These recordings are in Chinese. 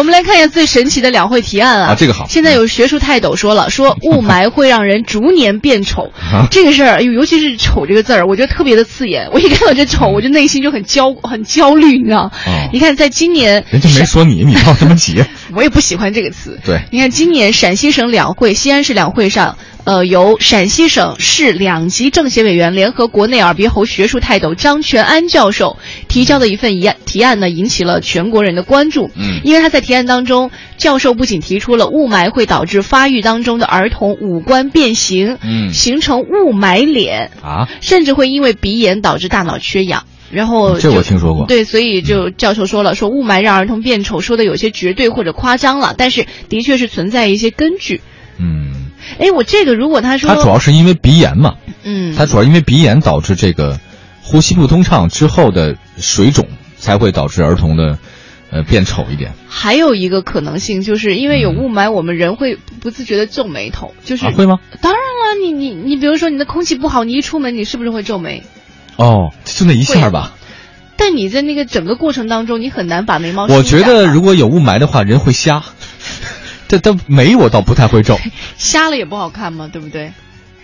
我们来看一下最神奇的两会提案啊！啊这个好现在有学术泰斗说了，说雾霾会让人逐年变丑。啊这个事儿，尤其是“丑”这个字儿，我觉得特别的刺眼。我一看到这“丑”，我就内心就很焦很焦虑，你知道？哦你看，在今年，人家没说你，你着什么急？我也不喜欢这个词。对你看，今年陕西省两会、西安市两会上，呃，由陕西省市两级政协委员联合国内耳鼻喉学术泰斗张全安教授提交的一份议案提案呢，引起了全国人的关注。嗯因为他在提案当中，教授不仅提出了雾霾会导致发育当中的儿童五官变形，嗯形成雾霾脸，啊，甚至会因为鼻炎导致大脑缺氧。然后这我听说过对，所以就教授说了，说雾霾让儿童变丑，说的有些绝对或者夸张了，但是的确是存在一些根据。嗯，哎，我这个如果他说，他主要是因为鼻炎嘛，嗯，他主要因为鼻炎导致这个呼吸不通畅之后的水肿，才会导致儿童的呃变丑一点。还有一个可能性，就是因为有雾霾，我们人会不自觉的皱眉头，就是、会吗？当然了，你你你，比如说你的空气不好，你一出门，你是不是会皱眉？哦，就那一下吧。但你在那个整个过程当中，你很难把眉毛我。觉得如果有雾霾的话，人会瞎。这这眉我倒不太会皱，瞎了也不好看嘛，对不对？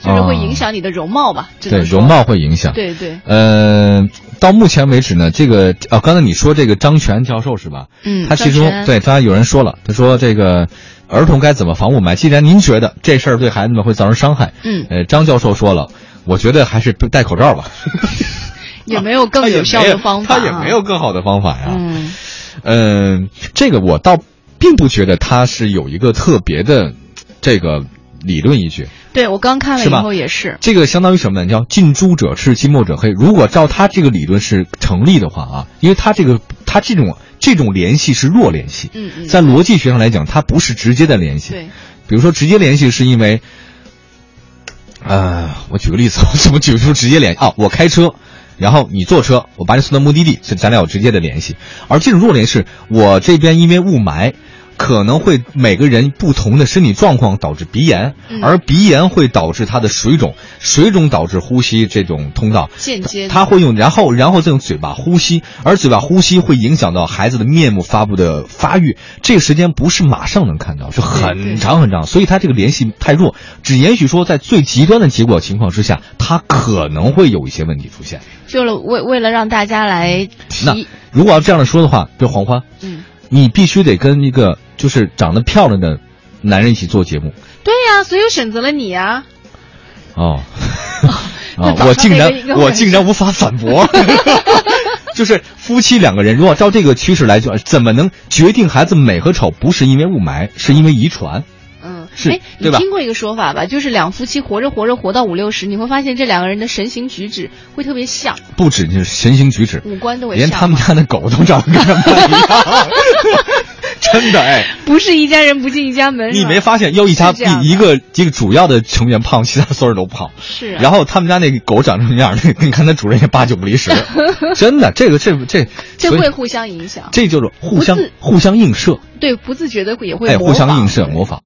就是会影响你的容貌吧？只对容貌会影响。对对，呃，到目前为止呢，这个啊，刚才你说这个张全教授是吧？嗯，他其中对，他有人说了，他说这个儿童该怎么防雾霾？既然您觉得这事儿对孩子们会造成伤害，嗯呃，张教授说了，我觉得还是戴口罩吧。也没有更有效的方法、啊？他也没有更好的方法呀。嗯嗯，这个我倒并不觉得他是有一个特别的这个理论依据。对我刚看了以后也是，这个相当于什么呢？叫近朱者赤，近墨者黑。如果照他这个理论是成立的话啊，因为他这个他这种这种联系是弱联系，嗯嗯，在逻辑学上来讲，它不是直接的联系。对，比如说直接联系是因为，呃，我举个例子，我怎么举出直接联系啊？我开车，然后你坐车，我把你送到目的地，是咱俩有直接的联系。而这种弱联是我这边因为雾霾。可能会每个人不同的身体状况导致鼻炎，嗯。而鼻炎会导致他的水肿，水肿导致呼吸这种通道，间接的。他会用，然后然后再用嘴巴呼吸，而嘴巴呼吸会影响到孩子的面部发布的发育，这个时间不是马上能看到，是很长很长，所以他这个联系太弱，只也许说在最极端的结果情况之下，他可能会有一些问题出现。就了为为了让大家来那提，如果要这样的说的话，比如黄欢，嗯，你必须得跟一个就是长得漂亮的男人一起做节目对呀、所以我选择了你呀、哦。那啊，早上那我竟然我竟然无法反驳，就是夫妻两个人，如果照这个趋势来讲，怎么能决定孩子美和丑？不是因为雾霾，是因为遗传。嗯，是哎，你听过一个说法吧？就是两夫妻活着活着活到五六十，你会发现这两个人的神情举止会特别像，不止就是神情举止，五官都会像。连他们家的狗都长得跟他们一样，真的哎，不是一家人不进一家门。你没发现？又一家一一个这个主要的成员胖，其他所有人都胖。是啊、然后他们家那个狗长什么样，那 你看那主人也八九不离十，真的，这个这这这会互相影响，这就是互相互相映射，对不自觉的会也会哎，互相映射模仿。